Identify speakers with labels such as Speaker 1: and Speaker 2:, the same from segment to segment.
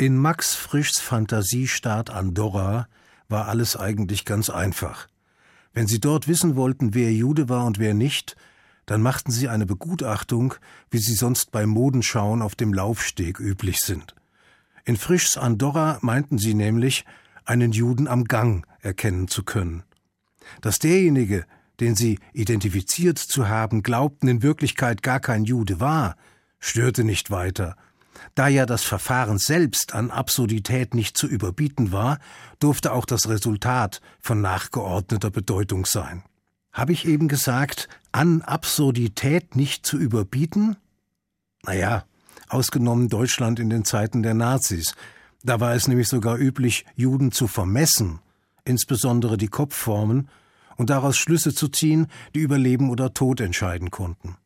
Speaker 1: In Max Frischs Fantasiestaat Andorra war alles eigentlich ganz einfach. Wenn Sie dort wissen wollten, wer Jude war und wer nicht, dann machten Sie eine Begutachtung, wie Sie sonst bei Modenschauen auf dem Laufsteg üblich sind. In Frischs Andorra meinten Sie nämlich, einen Juden am Gang erkennen zu können. Dass derjenige, den Sie identifiziert zu haben, glaubten, in Wirklichkeit gar kein Jude war, störte nicht weiter – da ja das Verfahren selbst an Absurdität nicht zu überbieten war, durfte auch das Resultat von nachgeordneter Bedeutung sein. Habe ich eben gesagt, an Absurdität nicht zu überbieten? Naja, ausgenommen Deutschland in den Zeiten der Nazis. Da war es nämlich sogar üblich, Juden zu vermessen, insbesondere die Kopfformen, und daraus Schlüsse zu ziehen, die über Leben oder Tod entscheiden konnten.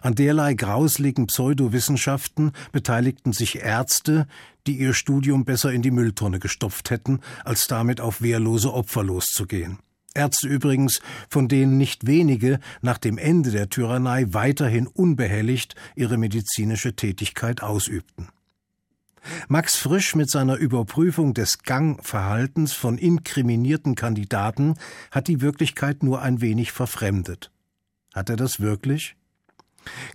Speaker 1: An derlei grausligen Pseudowissenschaften beteiligten sich Ärzte, die ihr Studium besser in die Mülltonne gestopft hätten, als damit auf wehrlose Opfer loszugehen. Ärzte übrigens, von denen nicht wenige nach dem Ende der Tyrannei weiterhin unbehelligt ihre medizinische Tätigkeit ausübten. Max Frisch mit seiner Überprüfung des Gangverhaltens von inkriminierten Kandidaten hat die Wirklichkeit nur ein wenig verfremdet. Hat er das wirklich?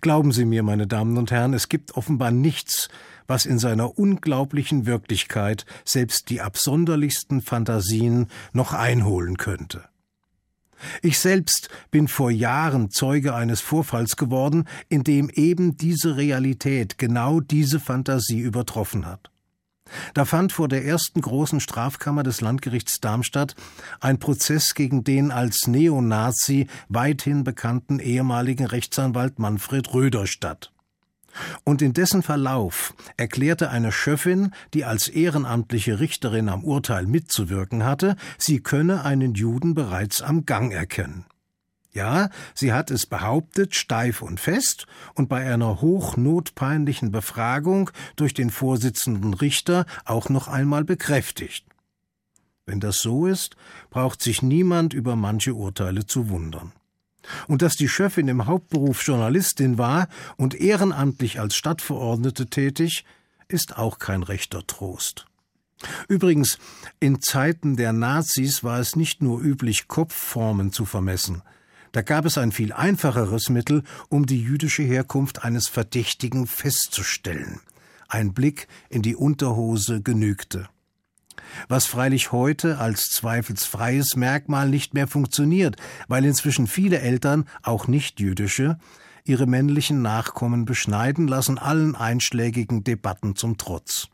Speaker 1: Glauben Sie mir, meine Damen und Herren, es gibt offenbar nichts, was in seiner unglaublichen Wirklichkeit selbst die absonderlichsten Fantasien noch einholen könnte. Ich selbst bin vor Jahren Zeuge eines Vorfalls geworden, in dem eben diese Realität genau diese Fantasie übertroffen hat. Da fand vor der ersten großen Strafkammer des Landgerichts Darmstadt ein Prozess gegen den als Neonazi weithin bekannten ehemaligen Rechtsanwalt Manfred Röder statt. Und in dessen Verlauf erklärte eine Schöffin, die als ehrenamtliche Richterin am Urteil mitzuwirken hatte, sie könne einen Juden bereits am Gang erkennen. Ja, sie hat es behauptet, steif und fest, und bei einer hochnotpeinlichen Befragung durch den Vorsitzenden Richter auch noch einmal bekräftigt. Wenn das so ist, braucht sich niemand über manche Urteile zu wundern. Und dass die Schöffin im Hauptberuf Journalistin war und ehrenamtlich als Stadtverordnete tätig, ist auch kein rechter Trost. Übrigens, in Zeiten der Nazis war es nicht nur üblich, Kopfformen zu vermessen, da gab es ein viel einfacheres Mittel, um die jüdische Herkunft eines Verdächtigen festzustellen. Ein Blick in die Unterhose genügte. Was freilich heute als zweifelsfreies Merkmal nicht mehr funktioniert, weil inzwischen viele Eltern, auch nicht jüdische, ihre männlichen Nachkommen beschneiden lassen, allen einschlägigen Debatten zum Trotz.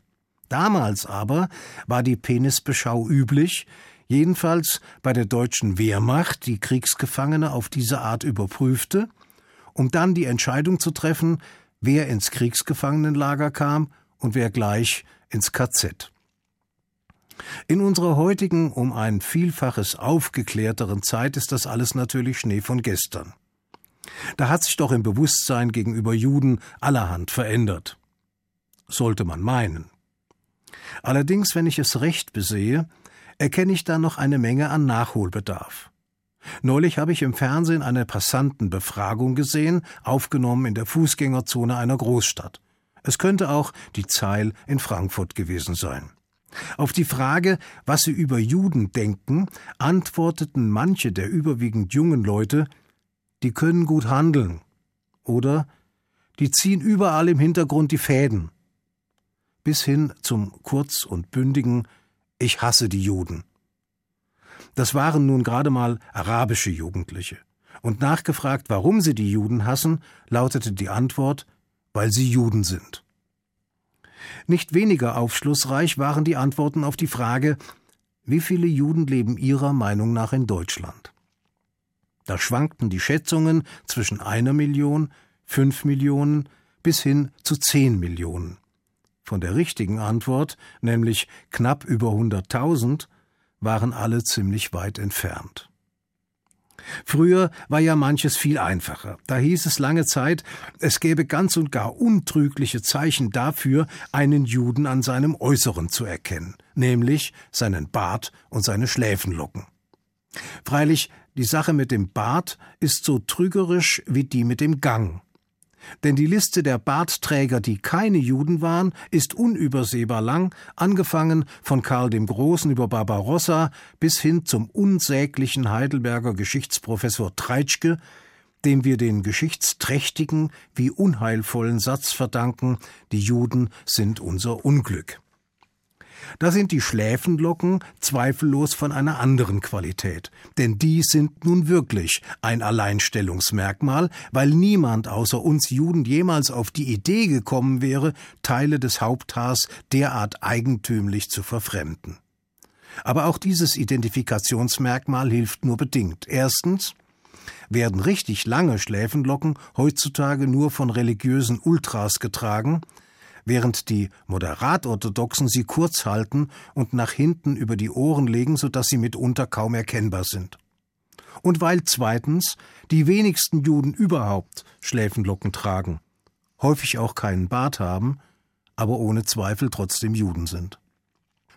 Speaker 1: Damals aber war die Penisbeschau üblich, jedenfalls bei der deutschen Wehrmacht, die Kriegsgefangene auf diese Art überprüfte, um dann die Entscheidung zu treffen, wer ins Kriegsgefangenenlager kam und wer gleich ins KZ. In unserer heutigen, um ein Vielfaches aufgeklärteren Zeit ist das alles natürlich Schnee von gestern. Da hat sich doch im Bewusstsein gegenüber Juden allerhand verändert. Sollte man meinen. Allerdings, wenn ich es recht besehe, erkenne ich da noch eine Menge an Nachholbedarf. Neulich habe ich im Fernsehen eine Passantenbefragung gesehen, aufgenommen in der Fußgängerzone einer Großstadt. Es könnte auch die Zeil in Frankfurt gewesen sein. Auf die Frage, was sie über Juden denken, antworteten manche der überwiegend jungen Leute, die können gut handeln. Oder die ziehen überall im Hintergrund die Fäden. Bis hin zum kurz und bündigen ich hasse die Juden. Das waren nun gerade mal arabische Jugendliche. Und nachgefragt, warum sie die Juden hassen, lautete die Antwort, weil sie Juden sind. Nicht weniger aufschlussreich waren die Antworten auf die Frage, wie viele Juden leben Ihrer Meinung nach in Deutschland? Da schwankten die Schätzungen zwischen einer Million, fünf Millionen bis hin zu zehn Millionen. Von der richtigen Antwort, nämlich knapp über 100.000, waren alle ziemlich weit entfernt. Früher war ja manches viel einfacher. Da hieß es lange Zeit, es gäbe ganz und gar untrügliche Zeichen dafür, einen Juden an seinem Äußeren zu erkennen, nämlich seinen Bart und seine Schläfenlocken. Freilich, die Sache mit dem Bart ist so trügerisch wie die mit dem Gang. Denn die Liste der Bartträger, die keine Juden waren, ist unübersehbar lang, angefangen von Karl dem Großen über Barbarossa bis hin zum unsäglichen Heidelberger Geschichtsprofessor Treitschke, dem wir den geschichtsträchtigen wie unheilvollen Satz verdanken, die Juden sind unser Unglück. Da sind die Schläfenlocken zweifellos von einer anderen Qualität, denn die sind nun wirklich ein Alleinstellungsmerkmal, weil niemand außer uns Juden jemals auf die Idee gekommen wäre, Teile des Haupthaars derart eigentümlich zu verfremden. Aber auch dieses Identifikationsmerkmal hilft nur bedingt. Erstens werden richtig lange Schläfenlocken heutzutage nur von religiösen Ultras getragen, während die moderat-orthodoxen sie kurz halten und nach hinten über die Ohren legen, so dass sie mitunter kaum erkennbar sind. Und weil zweitens die wenigsten Juden überhaupt Schläfenlocken tragen, häufig auch keinen Bart haben, aber ohne Zweifel trotzdem Juden sind.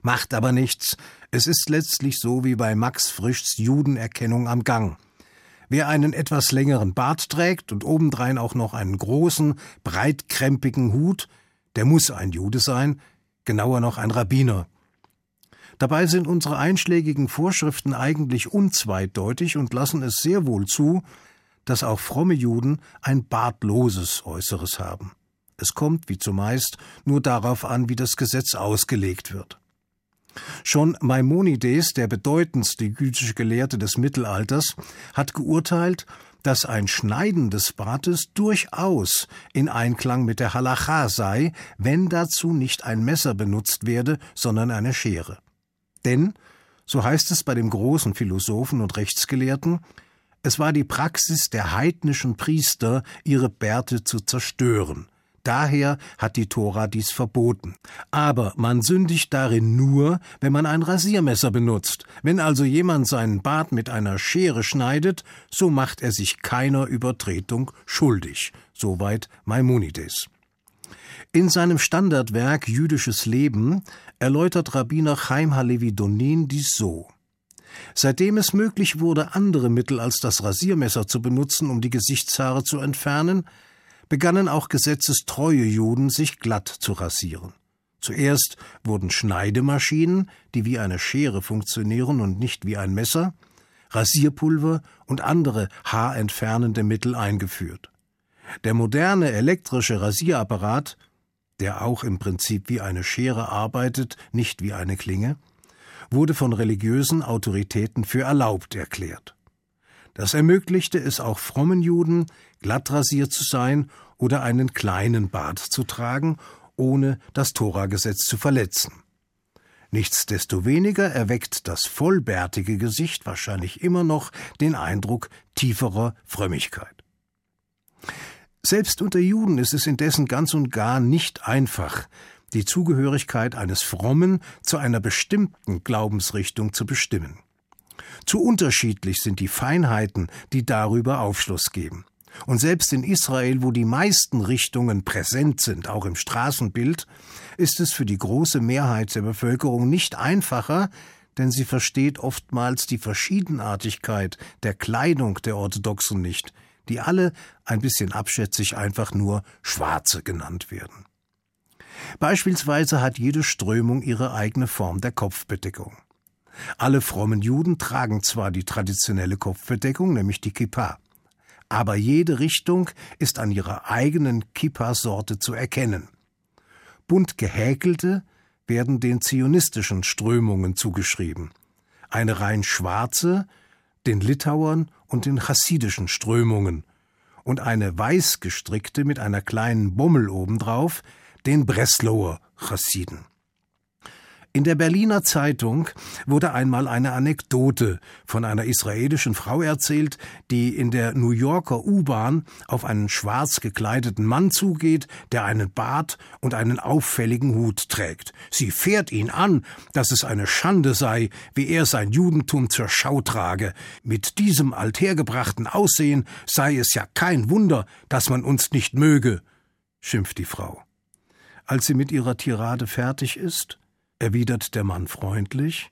Speaker 1: Macht aber nichts, es ist letztlich so wie bei Max Frischs Judenerkennung am Gang. Wer einen etwas längeren Bart trägt und obendrein auch noch einen großen, breitkrempigen Hut, der muss ein Jude sein, genauer noch ein Rabbiner. Dabei sind unsere einschlägigen Vorschriften eigentlich unzweideutig und lassen es sehr wohl zu, dass auch fromme Juden ein bartloses Äußeres haben. Es kommt, wie zumeist, nur darauf an, wie das Gesetz ausgelegt wird. Schon Maimonides, der bedeutendste jüdische Gelehrte des Mittelalters, hat geurteilt, dass ein Schneiden des Bartes durchaus in Einklang mit der Halacha sei, wenn dazu nicht ein Messer benutzt werde, sondern eine Schere. Denn, so heißt es bei dem großen Philosophen und Rechtsgelehrten, es war die Praxis der heidnischen Priester, ihre Bärte zu zerstören, Daher hat die Tora dies verboten. Aber man sündigt darin nur, wenn man ein Rasiermesser benutzt. Wenn also jemand seinen Bart mit einer Schere schneidet, so macht er sich keiner Übertretung schuldig. Soweit Maimonides. In seinem Standardwerk Jüdisches Leben erläutert Rabbiner Chaim Halevi Donin dies so. Seitdem es möglich wurde, andere Mittel als das Rasiermesser zu benutzen, um die Gesichtshaare zu entfernen, begannen auch gesetzestreue Juden sich glatt zu rasieren. Zuerst wurden Schneidemaschinen, die wie eine Schere funktionieren und nicht wie ein Messer, Rasierpulver und andere haarentfernende Mittel eingeführt. Der moderne elektrische Rasierapparat, der auch im Prinzip wie eine Schere arbeitet, nicht wie eine Klinge, wurde von religiösen Autoritäten für erlaubt erklärt. Das ermöglichte es auch frommen Juden, glattrasiert zu sein oder einen kleinen Bart zu tragen, ohne das Toragesetz zu verletzen. Nichtsdestoweniger erweckt das vollbärtige Gesicht wahrscheinlich immer noch den Eindruck tieferer Frömmigkeit. Selbst unter Juden ist es indessen ganz und gar nicht einfach, die Zugehörigkeit eines Frommen zu einer bestimmten Glaubensrichtung zu bestimmen. Zu unterschiedlich sind die Feinheiten, die darüber Aufschluss geben. Und selbst in Israel, wo die meisten Richtungen präsent sind, auch im Straßenbild, ist es für die große Mehrheit der Bevölkerung nicht einfacher, denn sie versteht oftmals die Verschiedenartigkeit der Kleidung der Orthodoxen nicht, die alle ein bisschen abschätzig einfach nur Schwarze genannt werden. Beispielsweise hat jede Strömung ihre eigene Form der Kopfbedeckung. Alle frommen Juden tragen zwar die traditionelle Kopfbedeckung, nämlich die Kippa, aber jede Richtung ist an ihrer eigenen Kippa-Sorte zu erkennen. Bunt gehäkelte werden den zionistischen Strömungen zugeschrieben, eine rein schwarze den Litauern und den chassidischen Strömungen und eine weiß gestrickte mit einer kleinen Bummel obendrauf den Breslauer Chassiden. In der Berliner Zeitung wurde einmal eine Anekdote von einer israelischen Frau erzählt, die in der New Yorker U-Bahn auf einen schwarz gekleideten Mann zugeht, der einen Bart und einen auffälligen Hut trägt. Sie fährt ihn an, dass es eine Schande sei, wie er sein Judentum zur Schau trage. Mit diesem althergebrachten Aussehen sei es ja kein Wunder, dass man uns nicht möge, schimpft die Frau. Als sie mit ihrer Tirade fertig ist, erwidert der Mann freundlich,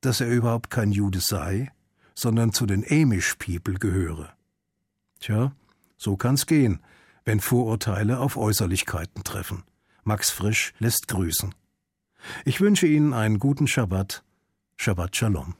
Speaker 1: dass er überhaupt kein Jude sei, sondern zu den Amish People gehöre. Tja, so kann's gehen, wenn Vorurteile auf Äußerlichkeiten treffen. Max Frisch lässt grüßen. Ich wünsche Ihnen einen guten Schabbat. Shabbat Shalom.